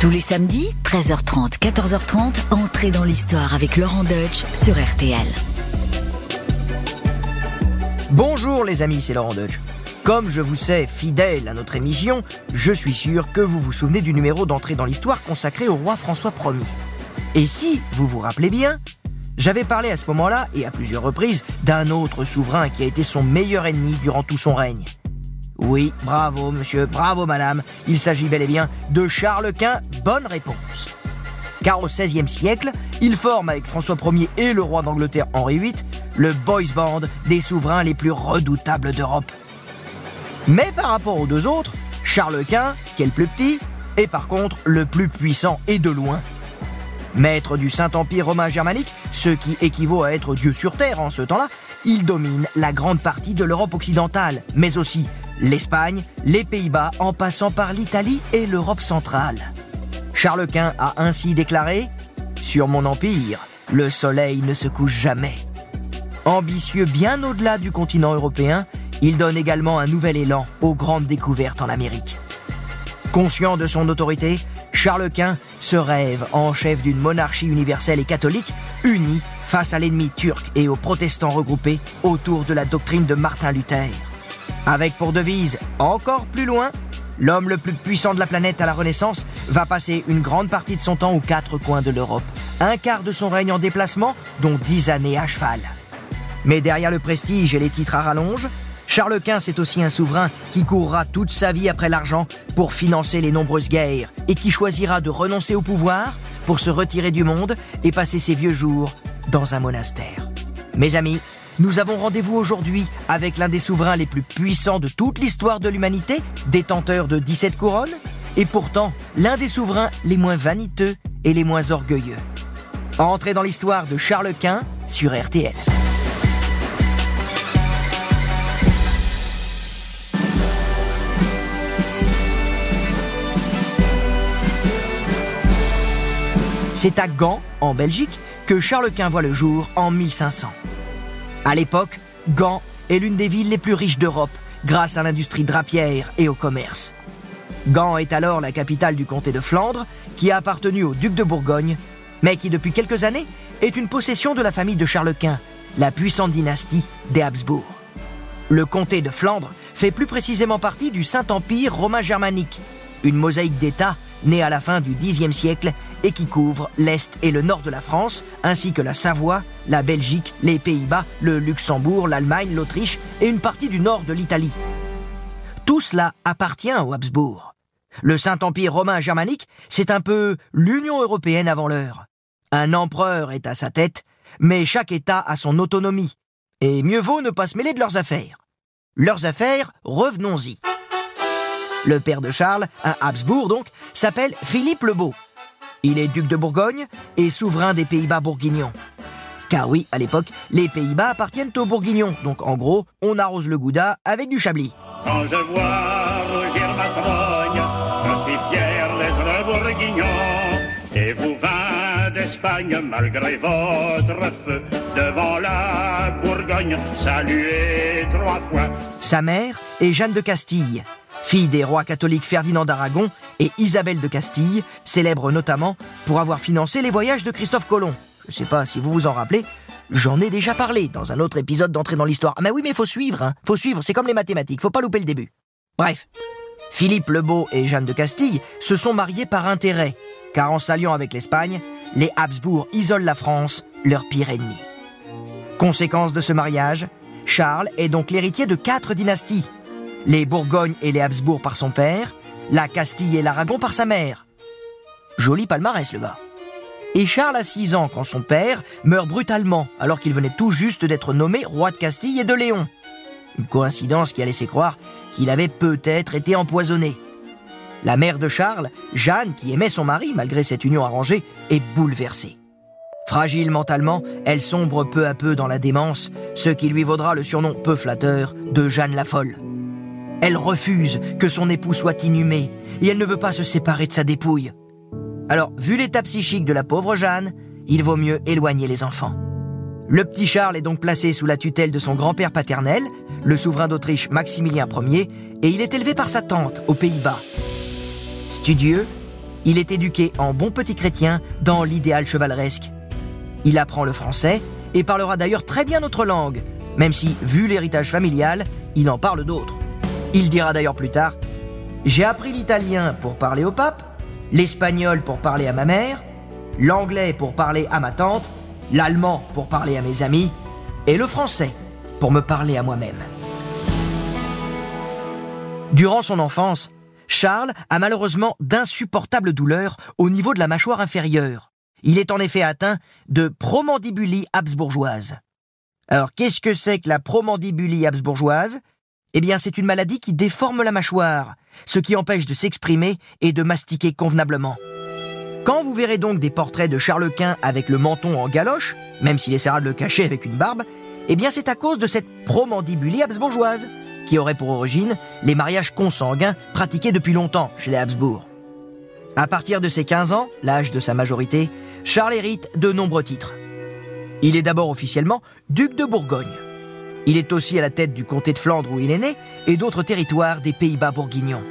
Tous les samedis, 13h30, 14h30, entrez dans l'histoire avec Laurent Deutsch sur RTL. Bonjour les amis, c'est Laurent Deutsch. Comme je vous sais fidèle à notre émission, je suis sûr que vous vous souvenez du numéro d'entrée dans l'histoire consacré au roi François Ier. Et si vous vous rappelez bien, j'avais parlé à ce moment-là, et à plusieurs reprises, d'un autre souverain qui a été son meilleur ennemi durant tout son règne. Oui, bravo monsieur, bravo madame, il s'agit bel et bien de Charles Quint, bonne réponse. Car au XVIe siècle, il forme avec François Ier et le roi d'Angleterre Henri VIII le boys band des souverains les plus redoutables d'Europe. Mais par rapport aux deux autres, Charles Quint, qui est le plus petit, est par contre le plus puissant et de loin. Maître du Saint-Empire romain germanique, ce qui équivaut à être Dieu sur Terre en ce temps-là, il domine la grande partie de l'Europe occidentale, mais aussi l'Espagne, les Pays-Bas, en passant par l'Italie et l'Europe centrale. Charles Quint a ainsi déclaré Sur mon empire, le soleil ne se couche jamais. Ambitieux bien au-delà du continent européen, il donne également un nouvel élan aux grandes découvertes en Amérique. Conscient de son autorité, Charles Quint se rêve en chef d'une monarchie universelle et catholique unie face à l'ennemi turc et aux protestants regroupés autour de la doctrine de Martin Luther. Avec pour devise encore plus loin, l'homme le plus puissant de la planète à la Renaissance va passer une grande partie de son temps aux quatre coins de l'Europe, un quart de son règne en déplacement, dont dix années à cheval. Mais derrière le prestige et les titres à rallonge, Charles Quint c'est aussi un souverain qui courra toute sa vie après l'argent pour financer les nombreuses guerres et qui choisira de renoncer au pouvoir pour se retirer du monde et passer ses vieux jours dans un monastère. Mes amis, nous avons rendez-vous aujourd'hui avec l'un des souverains les plus puissants de toute l'histoire de l'humanité, détenteur de 17 couronnes, et pourtant l'un des souverains les moins vaniteux et les moins orgueilleux. Entrez dans l'histoire de Charles Quint sur RTL. C'est à Gand, en Belgique, que Charles Quint voit le jour en 1500. À l'époque, Gand est l'une des villes les plus riches d'Europe grâce à l'industrie drapière et au commerce. Gand est alors la capitale du comté de Flandre, qui a appartenu au duc de Bourgogne, mais qui depuis quelques années est une possession de la famille de Charles Quint, la puissante dynastie des Habsbourg. Le comté de Flandre fait plus précisément partie du Saint-Empire romain germanique, une mosaïque d'États née à la fin du Xe siècle et qui couvre l'Est et le Nord de la France, ainsi que la Savoie, la Belgique, les Pays-Bas, le Luxembourg, l'Allemagne, l'Autriche et une partie du nord de l'Italie. Tout cela appartient aux Habsbourg. Le Saint-Empire romain germanique, c'est un peu l'Union européenne avant l'heure. Un empereur est à sa tête, mais chaque État a son autonomie. Et mieux vaut ne pas se mêler de leurs affaires. Leurs affaires, revenons-y. Le père de Charles, un Habsbourg donc, s'appelle Philippe le Beau. Il est duc de Bourgogne et souverain des Pays-Bas bourguignons. Car oui, à l'époque, les Pays-Bas appartiennent aux Bourguignons, donc en gros, on arrose le gouda avec du chablis. Quand je vois rougir ma trogne, je suis fier d'être bourguignon. Et vous vins d'Espagne, malgré votre feu, devant la Bourgogne, saluez trois fois. Sa mère est Jeanne de Castille, fille des rois catholiques Ferdinand d'Aragon et Isabelle de Castille, célèbre notamment pour avoir financé les voyages de Christophe Colomb. Je ne sais pas si vous vous en rappelez, j'en ai déjà parlé dans un autre épisode d'entrée dans l'histoire. Ah mais oui, mais faut suivre, hein. faut suivre, c'est comme les mathématiques, faut pas louper le début. Bref, Philippe le Beau et Jeanne de Castille se sont mariés par intérêt, car en s'alliant avec l'Espagne, les Habsbourg isolent la France, leur pire ennemi. Conséquence de ce mariage, Charles est donc l'héritier de quatre dynasties, les Bourgognes et les Habsbourg par son père, la Castille et l'Aragon par sa mère. Joli palmarès, le gars. Et Charles a 6 ans quand son père meurt brutalement, alors qu'il venait tout juste d'être nommé roi de Castille et de Léon. Une coïncidence qui a laissé croire qu'il avait peut-être été empoisonné. La mère de Charles, Jeanne, qui aimait son mari malgré cette union arrangée, est bouleversée. Fragile mentalement, elle sombre peu à peu dans la démence, ce qui lui vaudra le surnom peu flatteur de Jeanne la folle. Elle refuse que son époux soit inhumé et elle ne veut pas se séparer de sa dépouille. Alors, vu l'état psychique de la pauvre Jeanne, il vaut mieux éloigner les enfants. Le petit Charles est donc placé sous la tutelle de son grand-père paternel, le souverain d'Autriche Maximilien Ier, et il est élevé par sa tante aux Pays-Bas. Studieux, Il est éduqué en bon petit chrétien dans l'idéal chevaleresque. Il apprend le français et parlera d'ailleurs très bien notre langue, même si, vu l'héritage familial, il en parle d'autres. Il dira d'ailleurs plus tard J'ai appris l'italien pour parler au pape, l'espagnol pour parler à ma mère, l'anglais pour parler à ma tante, l'allemand pour parler à mes amis, et le français pour me parler à moi-même. Durant son enfance, Charles a malheureusement d'insupportables douleurs au niveau de la mâchoire inférieure. Il est en effet atteint de promandibulie habsbourgeoise. Alors qu'est-ce que c'est que la promandibulie habsbourgeoise? Eh bien c'est une maladie qui déforme la mâchoire, ce qui empêche de s'exprimer et de mastiquer convenablement. Quand vous verrez donc des portraits de Charles Quint avec le menton en galoche, même s'il essaiera de le cacher avec une barbe, eh bien c'est à cause de cette promandibulie habsbourgeoise, qui aurait pour origine les mariages consanguins pratiqués depuis longtemps chez les Habsbourg. À partir de ses 15 ans, l'âge de sa majorité, Charles hérite de nombreux titres. Il est d'abord officiellement duc de Bourgogne. Il est aussi à la tête du comté de Flandre où il est né et d'autres territoires des Pays-Bas bourguignons.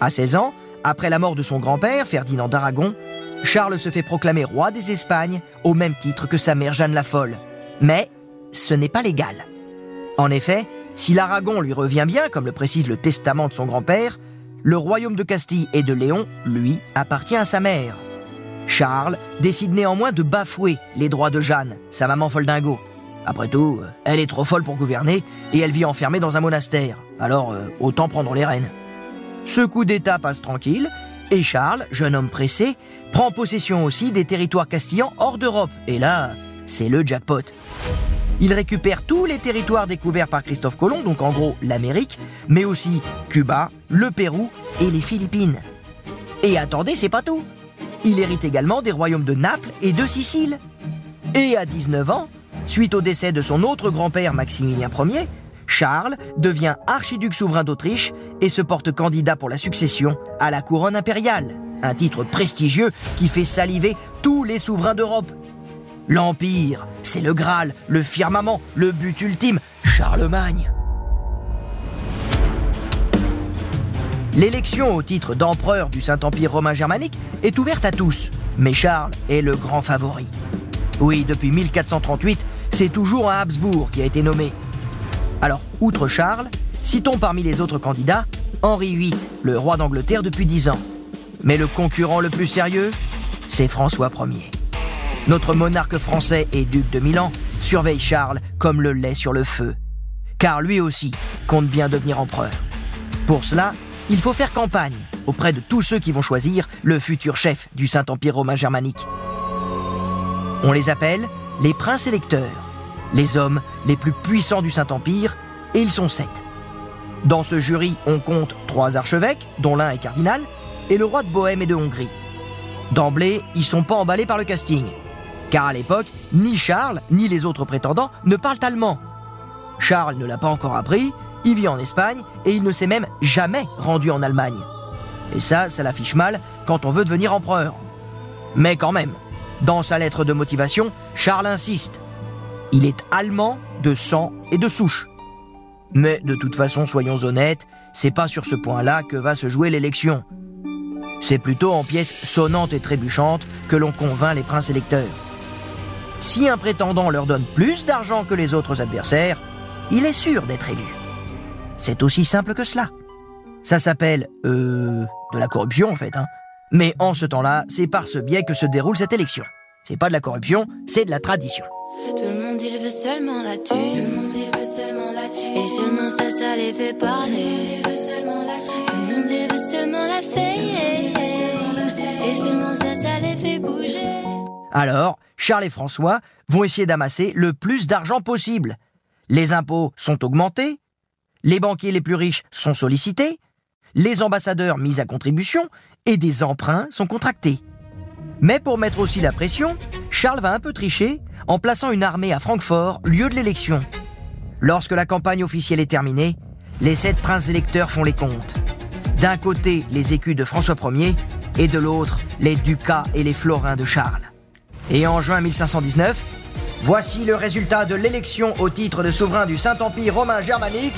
À 16 ans, après la mort de son grand-père, Ferdinand d'Aragon, Charles se fait proclamer roi des Espagnes au même titre que sa mère Jeanne la Folle. Mais ce n'est pas légal. En effet, si l'Aragon lui revient bien, comme le précise le testament de son grand-père, le royaume de Castille et de Léon, lui, appartient à sa mère. Charles décide néanmoins de bafouer les droits de Jeanne, sa maman folle dingo. Après tout, elle est trop folle pour gouverner et elle vit enfermée dans un monastère. Alors, euh, autant prendre les rênes. Ce coup d'État passe tranquille et Charles, jeune homme pressé, prend possession aussi des territoires castillans hors d'Europe. Et là, c'est le jackpot. Il récupère tous les territoires découverts par Christophe Colomb, donc en gros l'Amérique, mais aussi Cuba, le Pérou et les Philippines. Et attendez, c'est pas tout. Il hérite également des royaumes de Naples et de Sicile. Et à 19 ans, suite au décès de son autre grand-père Maximilien Ier, Charles devient archiduc souverain d'Autriche et se porte candidat pour la succession à la couronne impériale, un titre prestigieux qui fait saliver tous les souverains d'Europe. L'Empire, c'est le Graal, le firmament, le but ultime, Charlemagne. L'élection au titre d'empereur du Saint-Empire romain germanique est ouverte à tous, mais Charles est le grand favori. Oui, depuis 1438, c'est toujours un Habsbourg qui a été nommé. Alors, outre Charles, citons parmi les autres candidats Henri VIII, le roi d'Angleterre depuis dix ans. Mais le concurrent le plus sérieux, c'est François Ier. Notre monarque français et duc de Milan surveille Charles comme le lait sur le feu. Car lui aussi compte bien devenir empereur. Pour cela, il faut faire campagne auprès de tous ceux qui vont choisir le futur chef du Saint-Empire romain germanique. On les appelle les princes électeurs, les hommes les plus puissants du Saint-Empire, et ils sont sept. Dans ce jury, on compte trois archevêques, dont l'un est cardinal, et le roi de Bohême et de Hongrie. D'emblée, ils sont pas emballés par le casting. Car à l'époque, ni Charles, ni les autres prétendants ne parlent allemand. Charles ne l'a pas encore appris, il vit en Espagne et il ne s'est même jamais rendu en Allemagne. Et ça, ça l'affiche mal quand on veut devenir empereur. Mais quand même, dans sa lettre de motivation, Charles insiste. Il est allemand de sang et de souche. Mais de toute façon, soyons honnêtes, c'est pas sur ce point-là que va se jouer l'élection. C'est plutôt en pièces sonnantes et trébuchantes que l'on convainc les princes électeurs. Si un prétendant leur donne plus d'argent que les autres adversaires, il est sûr d'être élu. C'est aussi simple que cela. Ça s'appelle, euh, de la corruption en fait. Hein. Mais en ce temps-là, c'est par ce biais que se déroule cette élection. C'est pas de la corruption, c'est de la tradition. Tout le monde il veut seulement la Tout le monde il veut seulement la Et seulement ça, ça les fait parler. Tout le monde il veut seulement la Et seulement ça, ça les fait bouger. Alors, Charles et François vont essayer d'amasser le plus d'argent possible. Les impôts sont augmentés, les banquiers les plus riches sont sollicités, les ambassadeurs mis à contribution et des emprunts sont contractés. Mais pour mettre aussi la pression, Charles va un peu tricher en plaçant une armée à Francfort, lieu de l'élection. Lorsque la campagne officielle est terminée, les sept princes électeurs font les comptes. D'un côté, les écus de François Ier et de l'autre, les ducats et les florins de Charles. Et en juin 1519, voici le résultat de l'élection au titre de souverain du Saint-Empire romain germanique.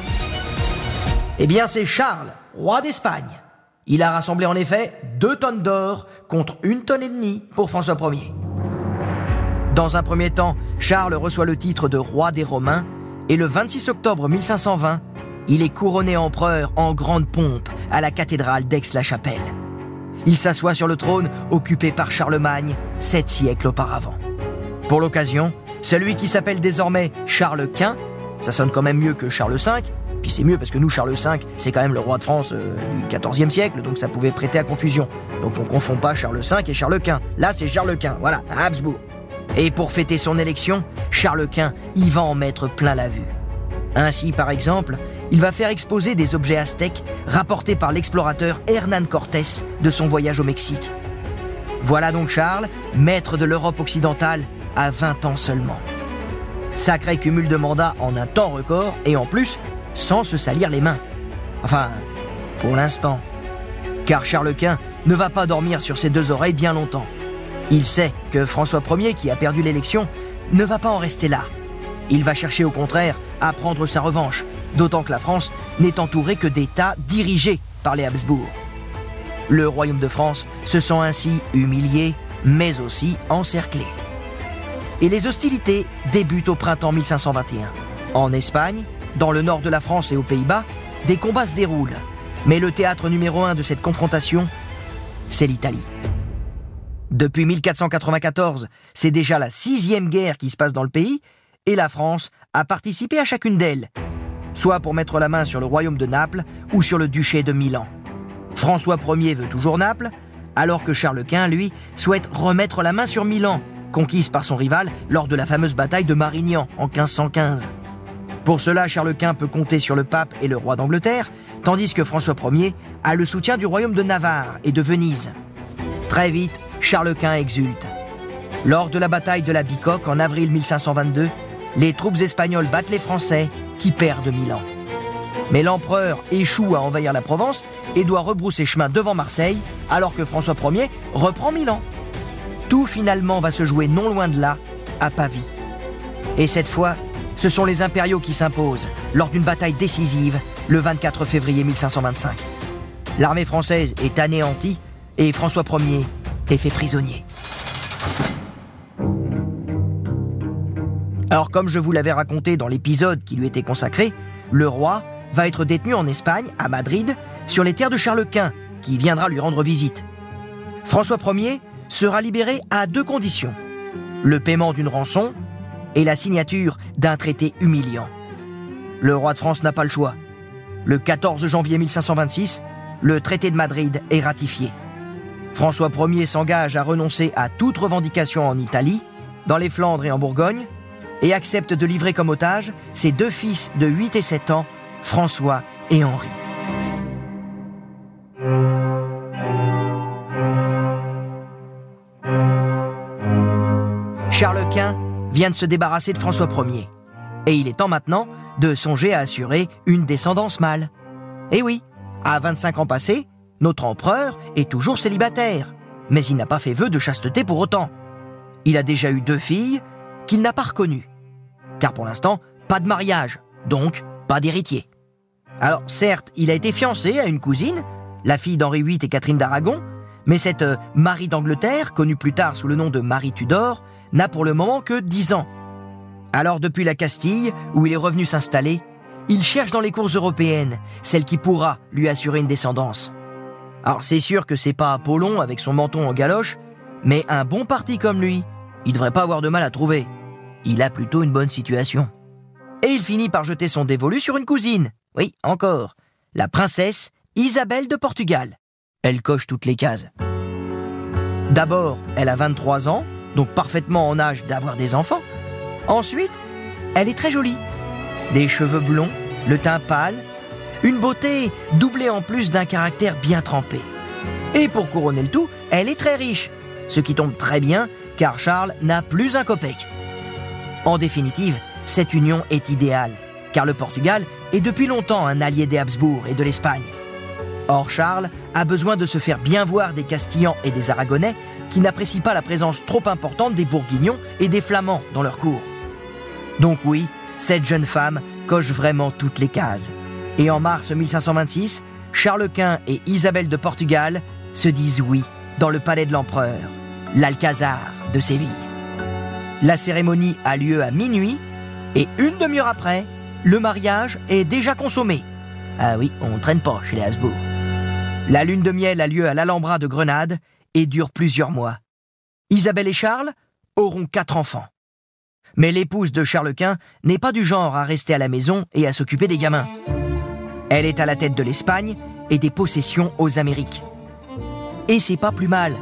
Eh bien, c'est Charles, roi d'Espagne. Il a rassemblé en effet deux tonnes d'or contre une tonne et demie pour François Ier. Dans un premier temps, Charles reçoit le titre de roi des Romains et le 26 octobre 1520, il est couronné empereur en grande pompe à la cathédrale d'Aix-la-Chapelle. Il s'assoit sur le trône occupé par Charlemagne sept siècles auparavant. Pour l'occasion, celui qui s'appelle désormais Charles Quint, ça sonne quand même mieux que Charles V, puis c'est mieux parce que nous, Charles V, c'est quand même le roi de France euh, du XIVe siècle, donc ça pouvait prêter à confusion. Donc on confond pas Charles V et Charles Quint. Là, c'est Charles Quint, voilà, à Habsbourg. Et pour fêter son élection, Charles Quint y va en mettre plein la vue. Ainsi, par exemple, il va faire exposer des objets aztèques rapportés par l'explorateur Hernán Cortés de son voyage au Mexique. Voilà donc Charles, maître de l'Europe occidentale, à 20 ans seulement. Sacré cumul de mandats en un temps record et en plus sans se salir les mains. Enfin, pour l'instant. Car Charles Quint ne va pas dormir sur ses deux oreilles bien longtemps. Il sait que François Ier, qui a perdu l'élection, ne va pas en rester là. Il va chercher au contraire à prendre sa revanche, d'autant que la France n'est entourée que d'États dirigés par les Habsbourg. Le royaume de France se sent ainsi humilié, mais aussi encerclé. Et les hostilités débutent au printemps 1521. En Espagne, dans le nord de la France et aux Pays-Bas, des combats se déroulent. Mais le théâtre numéro un de cette confrontation, c'est l'Italie. Depuis 1494, c'est déjà la sixième guerre qui se passe dans le pays, et la France a participé à chacune d'elles, soit pour mettre la main sur le royaume de Naples ou sur le duché de Milan. François Ier veut toujours Naples, alors que Charles Quint, lui, souhaite remettre la main sur Milan, conquise par son rival lors de la fameuse bataille de Marignan en 1515. Pour cela, Charles Quint peut compter sur le pape et le roi d'Angleterre, tandis que François Ier a le soutien du royaume de Navarre et de Venise. Très vite, Charles Quint exulte. Lors de la bataille de la Bicoque en avril 1522, les troupes espagnoles battent les Français qui perdent Milan. Mais l'empereur échoue à envahir la Provence et doit rebrousser chemin devant Marseille, alors que François Ier reprend Milan. Tout finalement va se jouer non loin de là, à Pavie. Et cette fois, ce sont les impériaux qui s'imposent lors d'une bataille décisive le 24 février 1525. L'armée française est anéantie et François Ier est fait prisonnier. Alors comme je vous l'avais raconté dans l'épisode qui lui était consacré, le roi va être détenu en Espagne, à Madrid, sur les terres de Charles Quint, qui viendra lui rendre visite. François Ier sera libéré à deux conditions. Le paiement d'une rançon et la signature d'un traité humiliant. Le roi de France n'a pas le choix. Le 14 janvier 1526, le traité de Madrid est ratifié. François Ier s'engage à renoncer à toute revendication en Italie, dans les Flandres et en Bourgogne, et accepte de livrer comme otage ses deux fils de 8 et 7 ans, François et Henri. Vient de se débarrasser de François Ier. Et il est temps maintenant de songer à assurer une descendance mâle. Eh oui, à 25 ans passés, notre empereur est toujours célibataire, mais il n'a pas fait vœu de chasteté pour autant. Il a déjà eu deux filles qu'il n'a pas reconnues. Car pour l'instant, pas de mariage, donc pas d'héritier. Alors certes, il a été fiancé à une cousine, la fille d'Henri VIII et Catherine d'Aragon, mais cette euh, Marie d'Angleterre, connue plus tard sous le nom de Marie Tudor, n'a pour le moment que 10 ans. Alors depuis la Castille, où il est revenu s'installer, il cherche dans les cours européennes celle qui pourra lui assurer une descendance. Alors c'est sûr que c'est pas Apollon avec son menton en galoche, mais un bon parti comme lui, il devrait pas avoir de mal à trouver. Il a plutôt une bonne situation. Et il finit par jeter son dévolu sur une cousine. Oui, encore. La princesse Isabelle de Portugal. Elle coche toutes les cases. D'abord, elle a 23 ans, donc parfaitement en âge d'avoir des enfants. Ensuite, elle est très jolie. Des cheveux blonds, le teint pâle, une beauté doublée en plus d'un caractère bien trempé. Et pour couronner le tout, elle est très riche, ce qui tombe très bien car Charles n'a plus un copec. En définitive, cette union est idéale, car le Portugal est depuis longtemps un allié des Habsbourg et de l'Espagne. Or, Charles a besoin de se faire bien voir des Castillans et des Aragonais qui n'apprécient pas la présence trop importante des Bourguignons et des Flamands dans leur cour. Donc oui, cette jeune femme coche vraiment toutes les cases. Et en mars 1526, Charles Quint et Isabelle de Portugal se disent oui dans le palais de l'empereur, l'Alcazar de Séville. La cérémonie a lieu à minuit et une demi-heure après, le mariage est déjà consommé. Ah oui, on ne traîne pas chez les Habsbourg. La lune de miel a lieu à l'Alhambra de Grenade et dure plusieurs mois. Isabelle et Charles auront quatre enfants. Mais l'épouse de Charles Quint n'est pas du genre à rester à la maison et à s'occuper des gamins. Elle est à la tête de l'Espagne et des possessions aux Amériques. Et c'est pas plus mal,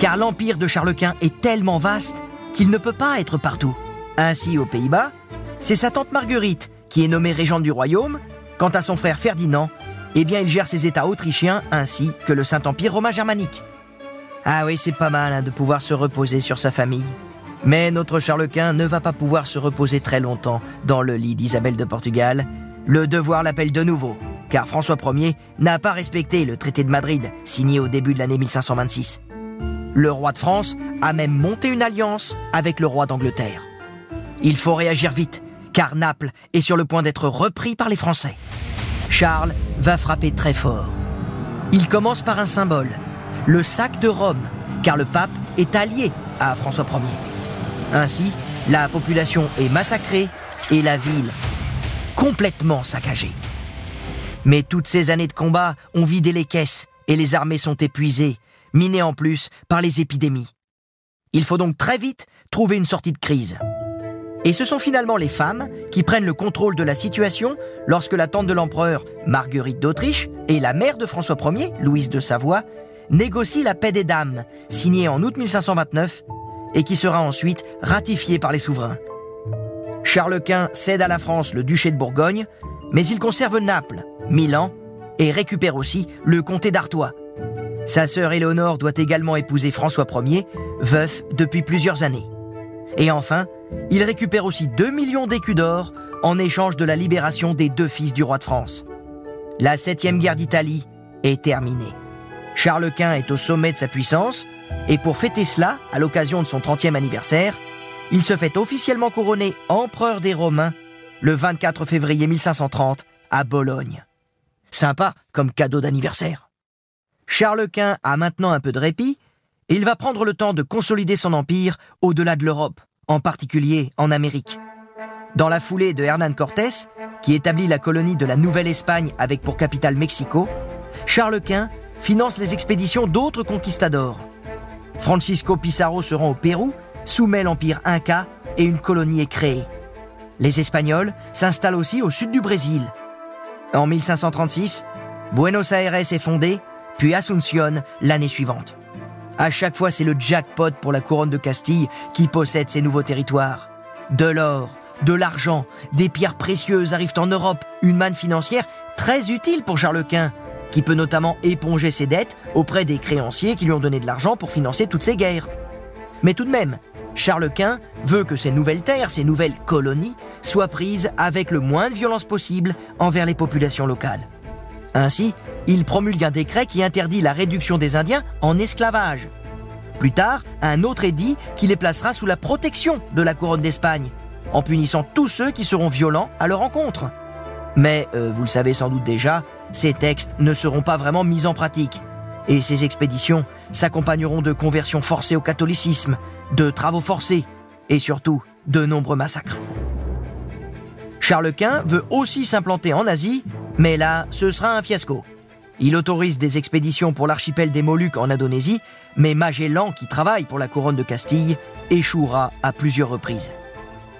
car l'empire de Charles Quint est tellement vaste qu'il ne peut pas être partout. Ainsi, aux Pays-Bas, c'est sa tante Marguerite qui est nommée régente du royaume. Quant à son frère Ferdinand, eh bien, il gère ses États autrichiens ainsi que le Saint-Empire romain germanique. Ah oui, c'est pas mal hein, de pouvoir se reposer sur sa famille. Mais notre Charles Quint ne va pas pouvoir se reposer très longtemps dans le lit d'Isabelle de Portugal. Le devoir l'appelle de nouveau, car François Ier n'a pas respecté le traité de Madrid, signé au début de l'année 1526. Le roi de France a même monté une alliance avec le roi d'Angleterre. Il faut réagir vite, car Naples est sur le point d'être repris par les Français. Charles va frapper très fort. Il commence par un symbole, le sac de Rome, car le pape est allié à François Ier. Ainsi, la population est massacrée et la ville complètement saccagée. Mais toutes ces années de combat ont vidé les caisses et les armées sont épuisées, minées en plus par les épidémies. Il faut donc très vite trouver une sortie de crise. Et ce sont finalement les femmes qui prennent le contrôle de la situation lorsque la tante de l'empereur, Marguerite d'Autriche, et la mère de François Ier, Louise de Savoie, négocient la paix des dames, signée en août 1529, et qui sera ensuite ratifiée par les souverains. Charles Quint cède à la France le duché de Bourgogne, mais il conserve Naples, Milan, et récupère aussi le comté d'Artois. Sa sœur Éléonore doit également épouser François Ier, veuf depuis plusieurs années. Et enfin, il récupère aussi 2 millions d'écus d'or en échange de la libération des deux fils du roi de France. La septième guerre d'Italie est terminée. Charles Quint est au sommet de sa puissance, et pour fêter cela, à l'occasion de son 30e anniversaire, il se fait officiellement couronner empereur des Romains le 24 février 1530 à Bologne. Sympa comme cadeau d'anniversaire. Charles Quint a maintenant un peu de répit, et il va prendre le temps de consolider son empire au-delà de l'Europe en particulier en Amérique. Dans la foulée de Hernán Cortés, qui établit la colonie de la Nouvelle-Espagne avec pour capitale Mexico, Charles Quint finance les expéditions d'autres conquistadors. Francisco Pizarro se rend au Pérou, soumet l'empire Inca et une colonie est créée. Les Espagnols s'installent aussi au sud du Brésil. En 1536, Buenos Aires est fondée, puis Asunción l'année suivante. À chaque fois, c'est le jackpot pour la couronne de Castille qui possède ces nouveaux territoires. De l'or, de l'argent, des pierres précieuses arrivent en Europe, une manne financière très utile pour Charles Quint, qui peut notamment éponger ses dettes auprès des créanciers qui lui ont donné de l'argent pour financer toutes ces guerres. Mais tout de même, Charles Quint veut que ces nouvelles terres, ces nouvelles colonies, soient prises avec le moins de violence possible envers les populations locales. Ainsi, il promulgue un décret qui interdit la réduction des Indiens en esclavage. Plus tard, un autre édit qui les placera sous la protection de la couronne d'Espagne, en punissant tous ceux qui seront violents à leur encontre. Mais, euh, vous le savez sans doute déjà, ces textes ne seront pas vraiment mis en pratique. Et ces expéditions s'accompagneront de conversions forcées au catholicisme, de travaux forcés, et surtout de nombreux massacres. Charles Quint veut aussi s'implanter en Asie, mais là, ce sera un fiasco. Il autorise des expéditions pour l'archipel des Moluques en Indonésie, mais Magellan, qui travaille pour la couronne de Castille, échouera à plusieurs reprises.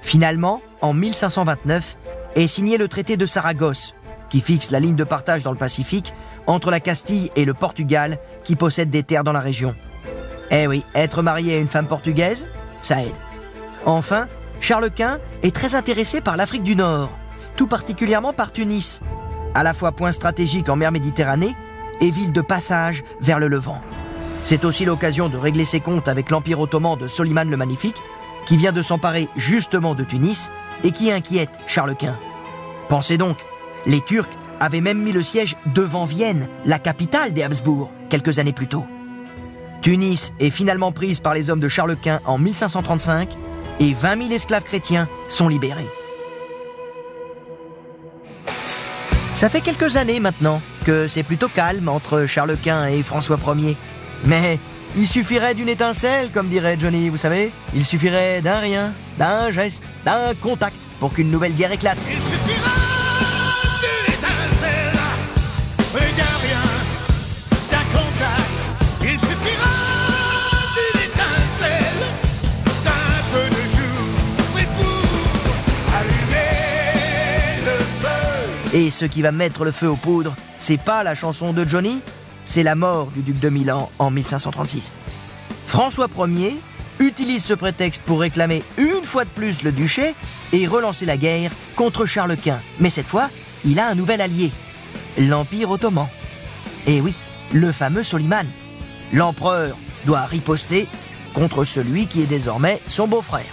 Finalement, en 1529, est signé le traité de Saragosse, qui fixe la ligne de partage dans le Pacifique entre la Castille et le Portugal, qui possèdent des terres dans la région. Eh oui, être marié à une femme portugaise, ça aide. Enfin, Charles Quint est très intéressé par l'Afrique du Nord, tout particulièrement par Tunis, à la fois point stratégique en mer Méditerranée et ville de passage vers le Levant. C'est aussi l'occasion de régler ses comptes avec l'Empire ottoman de Soliman le Magnifique, qui vient de s'emparer justement de Tunis et qui inquiète Charles Quint. Pensez donc, les Turcs avaient même mis le siège devant Vienne, la capitale des Habsbourg, quelques années plus tôt. Tunis est finalement prise par les hommes de Charles Quint en 1535 et 20 000 esclaves chrétiens sont libérés. Ça fait quelques années maintenant que c'est plutôt calme entre Charles Quint et François Ier. Mais il suffirait d'une étincelle, comme dirait Johnny, vous savez. Il suffirait d'un rien, d'un geste, d'un contact pour qu'une nouvelle guerre éclate. Et ce qui va mettre le feu aux poudres, c'est pas la chanson de Johnny, c'est la mort du duc de Milan en 1536. François Ier utilise ce prétexte pour réclamer une fois de plus le duché et relancer la guerre contre Charles Quint. Mais cette fois, il a un nouvel allié, l'Empire ottoman. Et oui, le fameux Soliman. L'empereur doit riposter contre celui qui est désormais son beau-frère.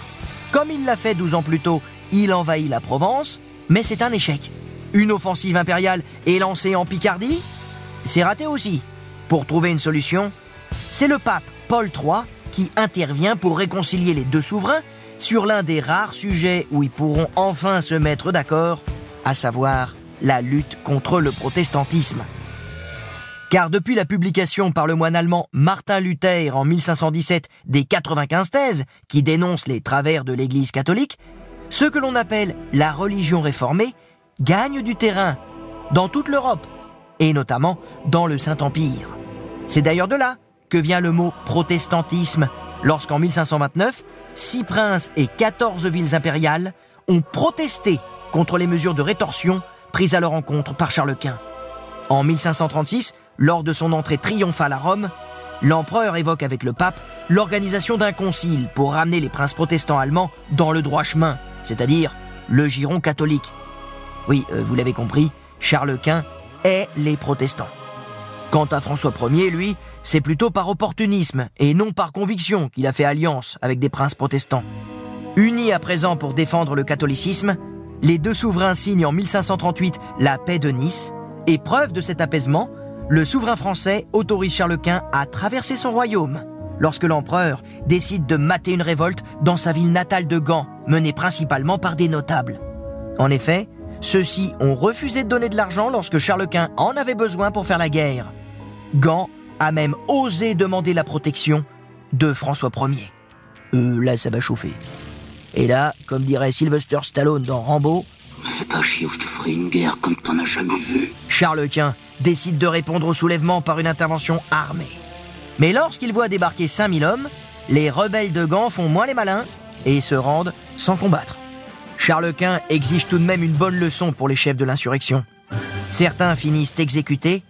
Comme il l'a fait 12 ans plus tôt, il envahit la Provence, mais c'est un échec. Une offensive impériale est lancée en Picardie, c'est raté aussi. Pour trouver une solution, c'est le pape Paul III qui intervient pour réconcilier les deux souverains sur l'un des rares sujets où ils pourront enfin se mettre d'accord, à savoir la lutte contre le protestantisme. Car depuis la publication par le moine allemand Martin Luther en 1517 des 95 thèses qui dénoncent les travers de l'Église catholique, ce que l'on appelle la religion réformée gagne du terrain dans toute l'Europe et notamment dans le Saint-Empire. C'est d'ailleurs de là que vient le mot protestantisme, lorsqu'en 1529, six princes et 14 villes impériales ont protesté contre les mesures de rétorsion prises à leur encontre par Charles Quint. En 1536, lors de son entrée triomphale à Rome, l'empereur évoque avec le pape l'organisation d'un concile pour ramener les princes protestants allemands dans le droit chemin, c'est-à-dire le giron catholique. Oui, euh, vous l'avez compris, Charles Quint est les protestants. Quant à François Ier, lui, c'est plutôt par opportunisme et non par conviction qu'il a fait alliance avec des princes protestants. Unis à présent pour défendre le catholicisme, les deux souverains signent en 1538 la paix de Nice, et preuve de cet apaisement, le souverain français autorise Charles Quint à traverser son royaume, lorsque l'empereur décide de mater une révolte dans sa ville natale de Gand, menée principalement par des notables. En effet, ceux-ci ont refusé de donner de l'argent lorsque Charles Quint en avait besoin pour faire la guerre. Gand a même osé demander la protection de François Ier. Euh, là, ça va chauffer. Et là, comme dirait Sylvester Stallone dans Rambo, Fais pas chier ou je te ferai une guerre comme t'en as jamais vu. Charles Quint décide de répondre au soulèvement par une intervention armée. Mais lorsqu'il voit débarquer 5000 hommes, les rebelles de Gand font moins les malins et se rendent sans combattre. Charles Quint exige tout de même une bonne leçon pour les chefs de l'insurrection. Certains finissent exécutés,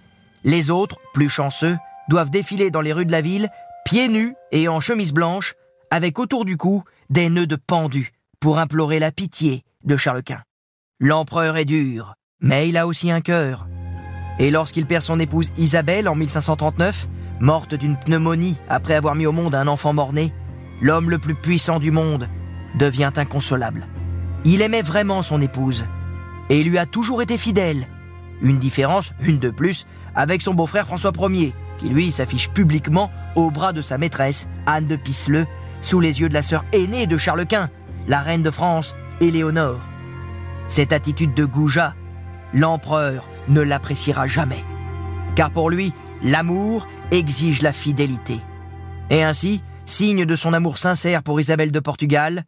les autres, plus chanceux, doivent défiler dans les rues de la ville, pieds nus et en chemise blanche, avec autour du cou des nœuds de pendus, pour implorer la pitié de Charles Quint. L'empereur est dur, mais il a aussi un cœur. Et lorsqu'il perd son épouse Isabelle en 1539, morte d'une pneumonie après avoir mis au monde un enfant mort-né, l'homme le plus puissant du monde devient inconsolable. Il aimait vraiment son épouse et lui a toujours été fidèle. Une différence, une de plus, avec son beau-frère François Ier, qui lui s'affiche publiquement au bras de sa maîtresse, Anne de Pisseleu, sous les yeux de la sœur aînée de Charles Quint, la reine de France, Éléonore. Cette attitude de goujat, l'empereur ne l'appréciera jamais. Car pour lui, l'amour exige la fidélité. Et ainsi, signe de son amour sincère pour Isabelle de Portugal,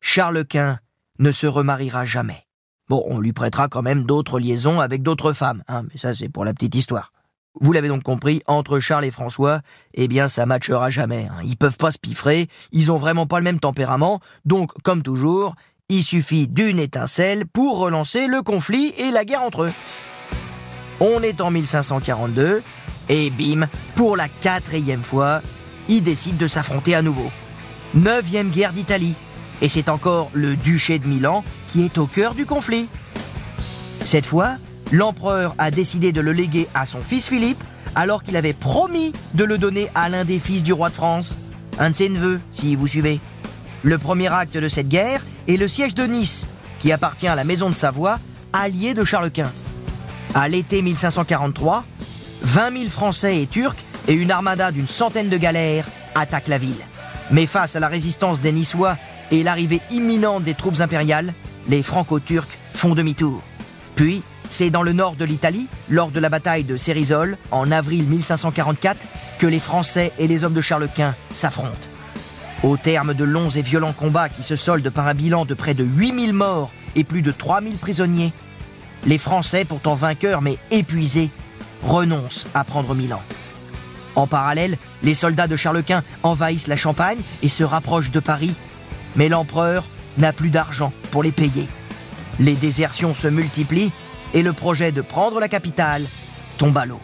Charles Quint ne se remariera jamais. Bon, on lui prêtera quand même d'autres liaisons avec d'autres femmes, hein, mais ça c'est pour la petite histoire. Vous l'avez donc compris, entre Charles et François, eh bien ça matchera jamais. Hein. Ils peuvent pas se piffrer, ils ont vraiment pas le même tempérament, donc comme toujours, il suffit d'une étincelle pour relancer le conflit et la guerre entre eux. On est en 1542, et bim, pour la quatrième fois, ils décident de s'affronter à nouveau. Neuvième guerre d'Italie, et c'est encore le duché de Milan qui est au cœur du conflit. Cette fois, l'empereur a décidé de le léguer à son fils Philippe, alors qu'il avait promis de le donner à l'un des fils du roi de France, un de ses neveux, si vous suivez. Le premier acte de cette guerre est le siège de Nice, qui appartient à la maison de Savoie, alliée de Charles Quint. À l'été 1543, 20 000 Français et Turcs et une armada d'une centaine de galères attaquent la ville. Mais face à la résistance des Niçois et l'arrivée imminente des troupes impériales, les Franco-Turcs font demi-tour. Puis, c'est dans le nord de l'Italie, lors de la bataille de Cérisole, en avril 1544, que les Français et les hommes de Charles Quint s'affrontent. Au terme de longs et violents combats qui se soldent par un bilan de près de 8000 morts et plus de 3000 prisonniers, les Français, pourtant vainqueurs mais épuisés, renoncent à prendre Milan. En parallèle, les soldats de Charles Quint envahissent la Champagne et se rapprochent de Paris, mais l'empereur n'a plus d'argent pour les payer. Les désertions se multiplient et le projet de prendre la capitale tombe à l'eau.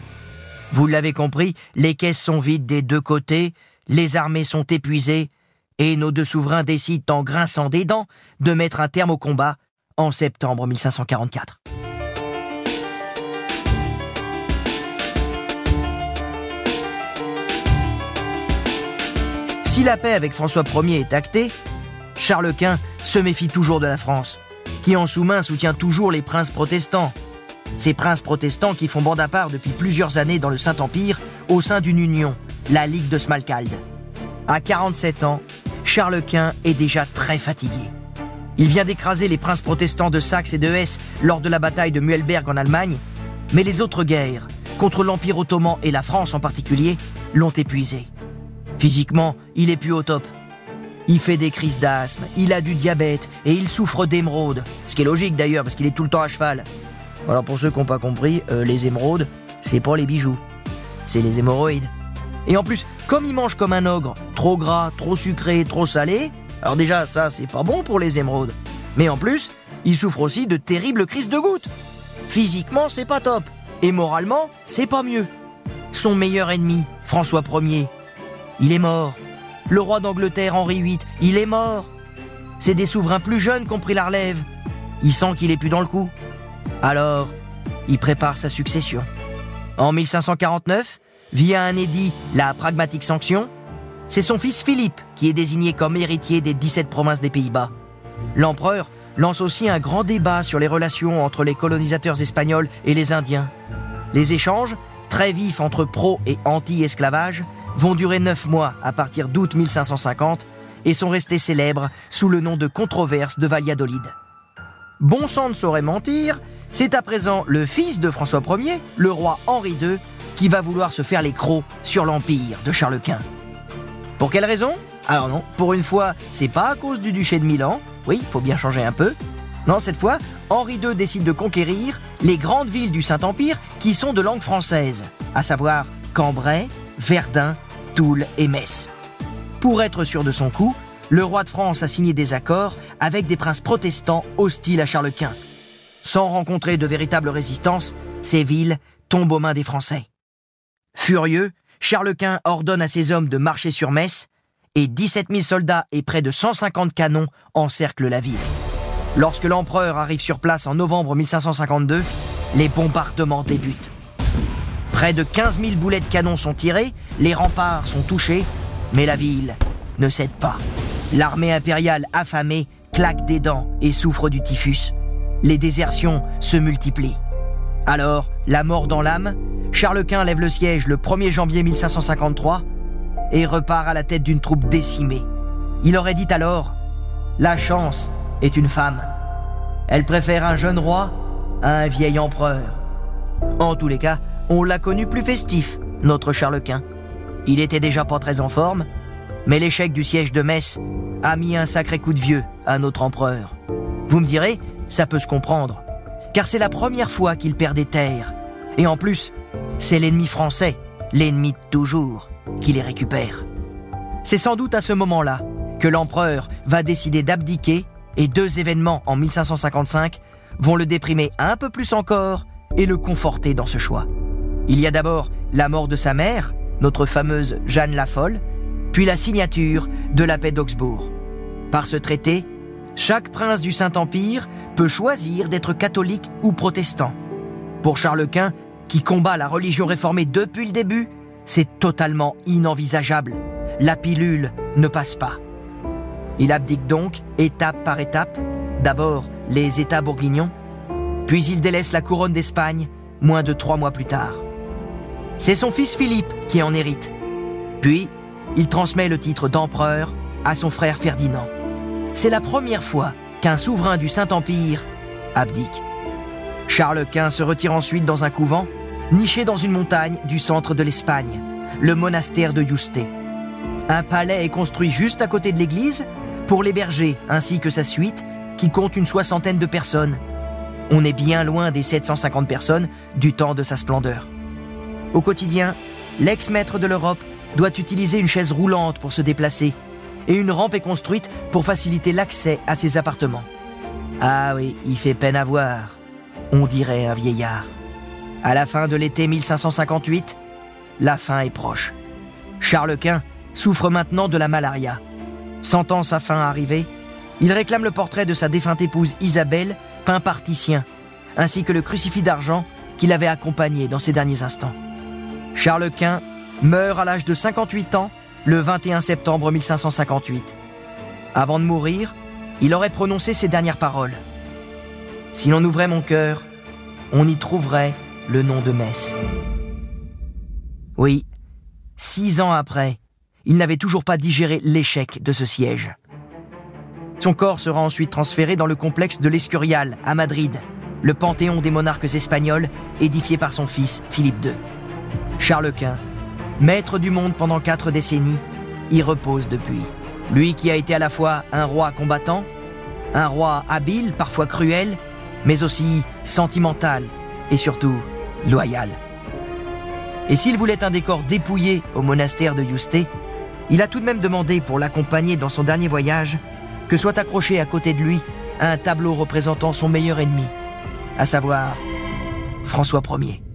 Vous l'avez compris, les caisses sont vides des deux côtés, les armées sont épuisées, et nos deux souverains décident en grinçant des dents de mettre un terme au combat en septembre 1544. Si la paix avec François Ier est actée, Charles Quint se méfie toujours de la France, qui en sous-main soutient toujours les princes protestants. Ces princes protestants qui font bande à part depuis plusieurs années dans le Saint-Empire au sein d'une union, la Ligue de Smalkalde. À 47 ans, Charles Quint est déjà très fatigué. Il vient d'écraser les princes protestants de Saxe et de Hesse lors de la bataille de Muelberg en Allemagne, mais les autres guerres, contre l'Empire ottoman et la France en particulier, l'ont épuisé. Physiquement, il est plus au top. Il fait des crises d'asthme, il a du diabète et il souffre d'émeraude. Ce qui est logique d'ailleurs parce qu'il est tout le temps à cheval. Alors pour ceux qui n'ont pas compris, euh, les émeraudes, c'est pas les bijoux. C'est les hémorroïdes. Et en plus, comme il mange comme un ogre, trop gras, trop sucré, trop salé, alors déjà ça c'est pas bon pour les émeraudes. Mais en plus, il souffre aussi de terribles crises de gouttes. Physiquement, c'est pas top. Et moralement, c'est pas mieux. Son meilleur ennemi, François Ier, il est mort. Le roi d'Angleterre, Henri VIII, il est mort. C'est des souverains plus jeunes qui ont pris la relève. Il sent qu'il est plus dans le coup. Alors, il prépare sa succession. En 1549, via un édit, la pragmatique sanction, c'est son fils Philippe qui est désigné comme héritier des 17 provinces des Pays-Bas. L'empereur lance aussi un grand débat sur les relations entre les colonisateurs espagnols et les Indiens. Les échanges, très vifs entre pro et anti-esclavage, vont durer neuf mois à partir d'août 1550 et sont restés célèbres sous le nom de controverse de Valladolid. Bon sang ne saurait mentir, c'est à présent le fils de François Ier, le roi Henri II, qui va vouloir se faire les crocs sur l'empire de Charles Quint. Pour quelle raison? Alors non, pour une fois, c'est pas à cause du duché de Milan, oui, il faut bien changer un peu. Non, cette fois, Henri II décide de conquérir les grandes villes du Saint-Empire qui sont de langue française, à savoir Cambrai, Verdun, Toul et Metz. Pour être sûr de son coup, le roi de France a signé des accords avec des princes protestants hostiles à Charles Quint. Sans rencontrer de véritable résistance, ces villes tombent aux mains des Français. Furieux, Charles Quint ordonne à ses hommes de marcher sur Metz et 17 000 soldats et près de 150 canons encerclent la ville. Lorsque l'empereur arrive sur place en novembre 1552, les bombardements débutent. Près de 15 000 boulets de canon sont tirés, les remparts sont touchés, mais la ville ne cède pas. L'armée impériale affamée claque des dents et souffre du typhus. Les désertions se multiplient. Alors, la mort dans l'âme, Charles Quint lève le siège le 1er janvier 1553 et repart à la tête d'une troupe décimée. Il aurait dit alors La chance est une femme. Elle préfère un jeune roi à un vieil empereur. En tous les cas, on l'a connu plus festif, notre Charles Quint. Il était déjà pas très en forme, mais l'échec du siège de Metz a mis un sacré coup de vieux à notre empereur. Vous me direz, ça peut se comprendre, car c'est la première fois qu'il perd des terres. Et en plus, c'est l'ennemi français, l'ennemi de toujours, qui les récupère. C'est sans doute à ce moment-là que l'empereur va décider d'abdiquer et deux événements en 1555 vont le déprimer un peu plus encore et le conforter dans ce choix. Il y a d'abord la mort de sa mère, notre fameuse Jeanne la Folle, puis la signature de la paix d'Augsbourg. Par ce traité, chaque prince du Saint-Empire peut choisir d'être catholique ou protestant. Pour Charles Quint, qui combat la religion réformée depuis le début, c'est totalement inenvisageable. La pilule ne passe pas. Il abdique donc, étape par étape, d'abord les États bourguignons, puis il délaisse la couronne d'Espagne moins de trois mois plus tard. C'est son fils Philippe qui en hérite. Puis, il transmet le titre d'empereur à son frère Ferdinand. C'est la première fois qu'un souverain du Saint-Empire abdique. Charles Quint se retire ensuite dans un couvent, niché dans une montagne du centre de l'Espagne, le monastère de Yuste. Un palais est construit juste à côté de l'église pour l'héberger ainsi que sa suite qui compte une soixantaine de personnes. On est bien loin des 750 personnes du temps de sa splendeur. Au quotidien, l'ex-maître de l'Europe doit utiliser une chaise roulante pour se déplacer et une rampe est construite pour faciliter l'accès à ses appartements. Ah oui, il fait peine à voir. On dirait un vieillard. À la fin de l'été 1558, la fin est proche. Charles Quint souffre maintenant de la malaria. Sentant sa fin arriver, il réclame le portrait de sa défunte épouse Isabelle, peint par Titien, ainsi que le crucifix d'argent qu'il avait accompagné dans ses derniers instants. Charles Quint meurt à l'âge de 58 ans le 21 septembre 1558. Avant de mourir, il aurait prononcé ces dernières paroles. Si l'on ouvrait mon cœur, on y trouverait le nom de Metz. Oui, six ans après, il n'avait toujours pas digéré l'échec de ce siège. Son corps sera ensuite transféré dans le complexe de l'Escurial, à Madrid, le panthéon des monarques espagnols édifié par son fils Philippe II. Charles Quint, maître du monde pendant quatre décennies, y repose depuis. Lui qui a été à la fois un roi combattant, un roi habile, parfois cruel, mais aussi sentimental et surtout loyal. Et s'il voulait un décor dépouillé au monastère de Yuste, il a tout de même demandé pour l'accompagner dans son dernier voyage que soit accroché à côté de lui un tableau représentant son meilleur ennemi, à savoir François Ier.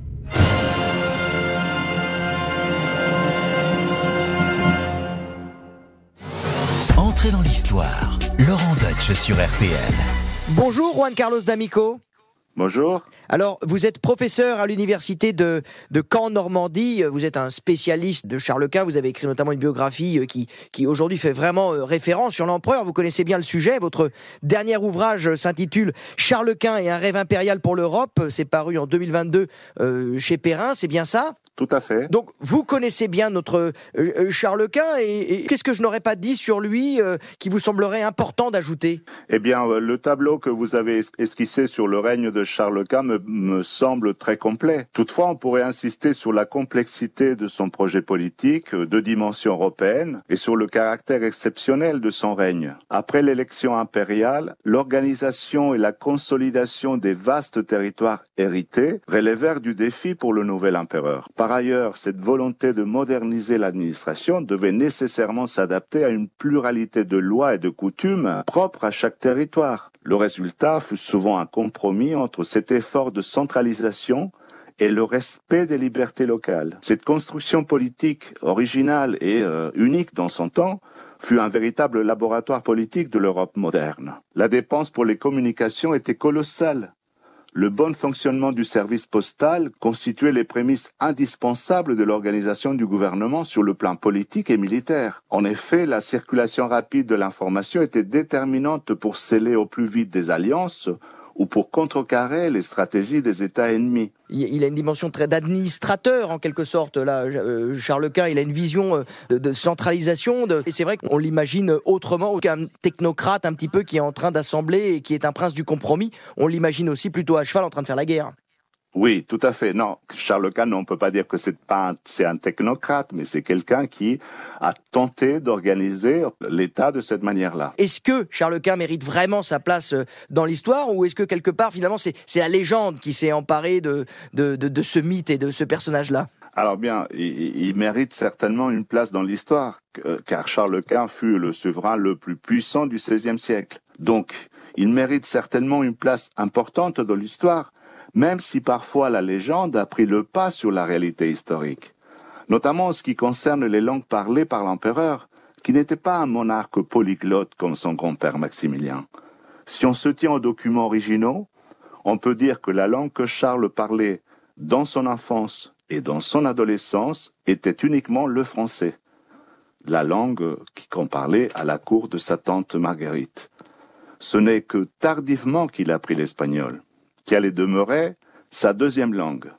Sur RTL. Bonjour Juan Carlos D'Amico. Bonjour. Alors, vous êtes professeur à l'université de, de Caen-Normandie. Vous êtes un spécialiste de Charles Quint. Vous avez écrit notamment une biographie euh, qui, qui aujourd'hui fait vraiment euh, référence sur l'empereur. Vous connaissez bien le sujet. Votre dernier ouvrage s'intitule Charles Quint et un rêve impérial pour l'Europe. C'est paru en 2022 euh, chez Perrin. C'est bien ça? Tout à fait. Donc, vous connaissez bien notre euh, euh, Charles Quint. Et, et qu'est-ce que je n'aurais pas dit sur lui euh, qui vous semblerait important d'ajouter? Eh bien, le tableau que vous avez es- esquissé sur le règne de Charles Quint me, me semble très complet. Toutefois, on pourrait insister sur la complexité de son projet politique de dimension européenne et sur le caractère exceptionnel de son règne. Après l'élection impériale, l'organisation et la consolidation des vastes territoires hérités relèvèrent du défi pour le nouvel empereur. Par ailleurs, cette volonté de moderniser l'administration devait nécessairement s'adapter à une pluralité de lois et de coutumes propres à chaque territoire. Le résultat fut souvent un compromis entre cet effort de centralisation et le respect des libertés locales. Cette construction politique originale et euh, unique dans son temps fut un véritable laboratoire politique de l'Europe moderne. La dépense pour les communications était colossale. Le bon fonctionnement du service postal constituait les prémices indispensables de l'organisation du gouvernement sur le plan politique et militaire. En effet, la circulation rapide de l'information était déterminante pour sceller au plus vite des alliances ou pour contrecarrer les stratégies des États ennemis. il a une dimension très d'administrateur en quelque sorte. Là, euh, Charles Quint, il a une vision euh, de, centralisation. Et c'est vrai qu'on l'imagine autrement qu'un technocrate un petit peu qui est en train d'assembler et qui est un prince du compromis. On l'imagine aussi plutôt à cheval en train de faire la guerre. Oui, tout à fait. Non, Charles Quint, on peut pas dire que c'est un, c'est un technocrate, mais c'est quelqu'un qui a tenté d'organiser l'État de cette manière-là. Est-ce que Charles Quint mérite vraiment sa place euh, dans l'histoire ou est-ce que quelque part finalement c'est c'est la légende qui s'est emparée de, de, de, de ce mythe et de ce personnage-là? Alors bien, il, il mérite certainement une place dans l'histoire, que- car Charles Quint fut le souverain le plus puissant du XVIe siècle. Donc, il mérite certainement une place importante dans l'histoire, même si parfois la légende a pris le pas sur la réalité historique. Notamment en ce qui concerne les langues parlées par l'empereur, qui n'était pas un monarque polyglotte comme son grand-père Maximilien. Si on se tient aux documents originaux, on peut dire que la langue que Charles parlait dans son enfance et dans son adolescence était uniquement le français, la langue qu'on parlait à la cour de sa tante Marguerite. Ce n'est que tardivement qu'il apprit l'espagnol, qui allait demeurer sa deuxième langue.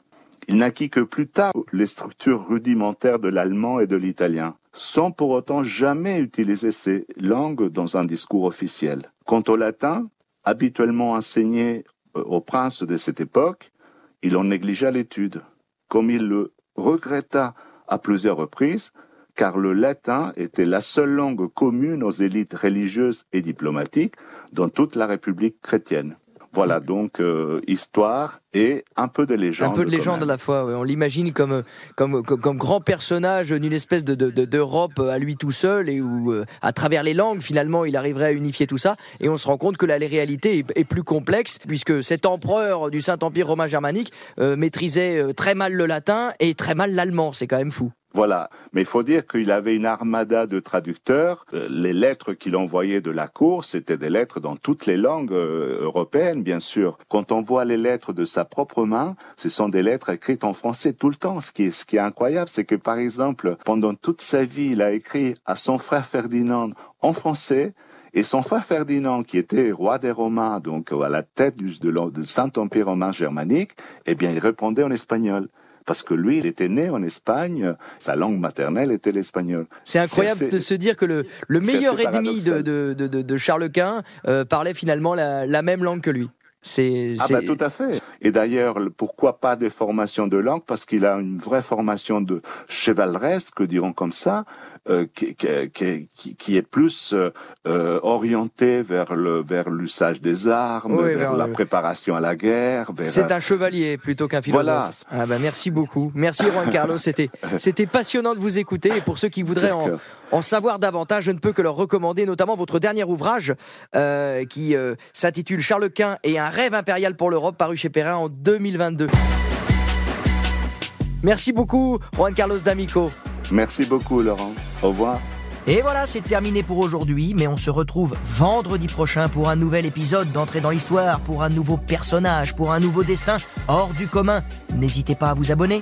Il n'acquit que plus tard les structures rudimentaires de l'allemand et de l'italien, sans pour autant jamais utiliser ces langues dans un discours officiel. Quant au latin, habituellement enseigné euh, au prince de cette époque, il en négligea l'étude, comme il le regretta à plusieurs reprises, car le latin était la seule langue commune aux élites religieuses et diplomatiques dans toute la République chrétienne. Voilà donc euh, histoire et un peu de légende. Un peu de légende à la fois. ouais. On l'imagine comme, comme, comme, comme grand personnage d'une espèce de, de- de- d'Europe à lui tout seul et où, euh, à travers les langues, finalement, il arriverait à unifier tout ça. Et on se rend compte que la réalité est, est plus complexe puisque cet empereur du Saint-Empire romain germanique euh, maîtrisait euh, très mal le latin et très mal l'allemand. C'est quand même fou. Voilà. Mais il faut dire qu'il avait une armada de traducteurs. Les lettres qu'il envoyait de la cour, c'était des lettres dans toutes les langues européennes, bien sûr. Quand on voit les lettres de sa propre main, ce sont des lettres écrites en français tout le temps. Ce qui est, ce qui est incroyable, c'est que, par exemple, pendant toute sa vie, il a écrit à son frère Ferdinand en français, et son frère Ferdinand, qui était roi des Romains, donc à la tête du, de Saint-Empire romain germanique, eh bien, il répondait en espagnol. Parce que lui, il était né en Espagne, sa langue maternelle était l'espagnol. C'est incroyable de se dire que le, meilleur ennemi de, paradoxal. de, de, de- de Charles Quint euh, parlait finalement la, la même langue que lui. C'est, Ah bah tout à fait. Et d'ailleurs, le- pourquoi pas des formations de langue? Parce qu'il a une vraie formation de chevaleresque, dirons comme ça, euh, qui, qui, qui- qui- qui est plus euh, euh, orientée vers le vers l'usage des armes, Oui, vers la préparation à la guerre. Vers, C'est un chevalier plutôt qu'un philosophe. Voilà. Ah bah merci beaucoup. Merci Juan Carlos. C'était c'était passionnant de vous écouter. Et pour ceux qui voudraient en. En savoir davantage, je ne peux que leur recommander notamment votre dernier ouvrage euh, qui euh, s'intitule Charles Quint et un rêve impérial pour l'Europe, paru chez Perrin en 2022. Merci beaucoup Juan Carlos D'Amico. Merci beaucoup, Laurent. Au revoir. Et voilà, c'est terminé pour aujourd'hui, mais on se retrouve vendredi prochain pour un nouvel épisode d'Entrée dans l'Histoire, pour un nouveau personnage, pour un nouveau destin hors du commun. N'hésitez pas à vous abonner.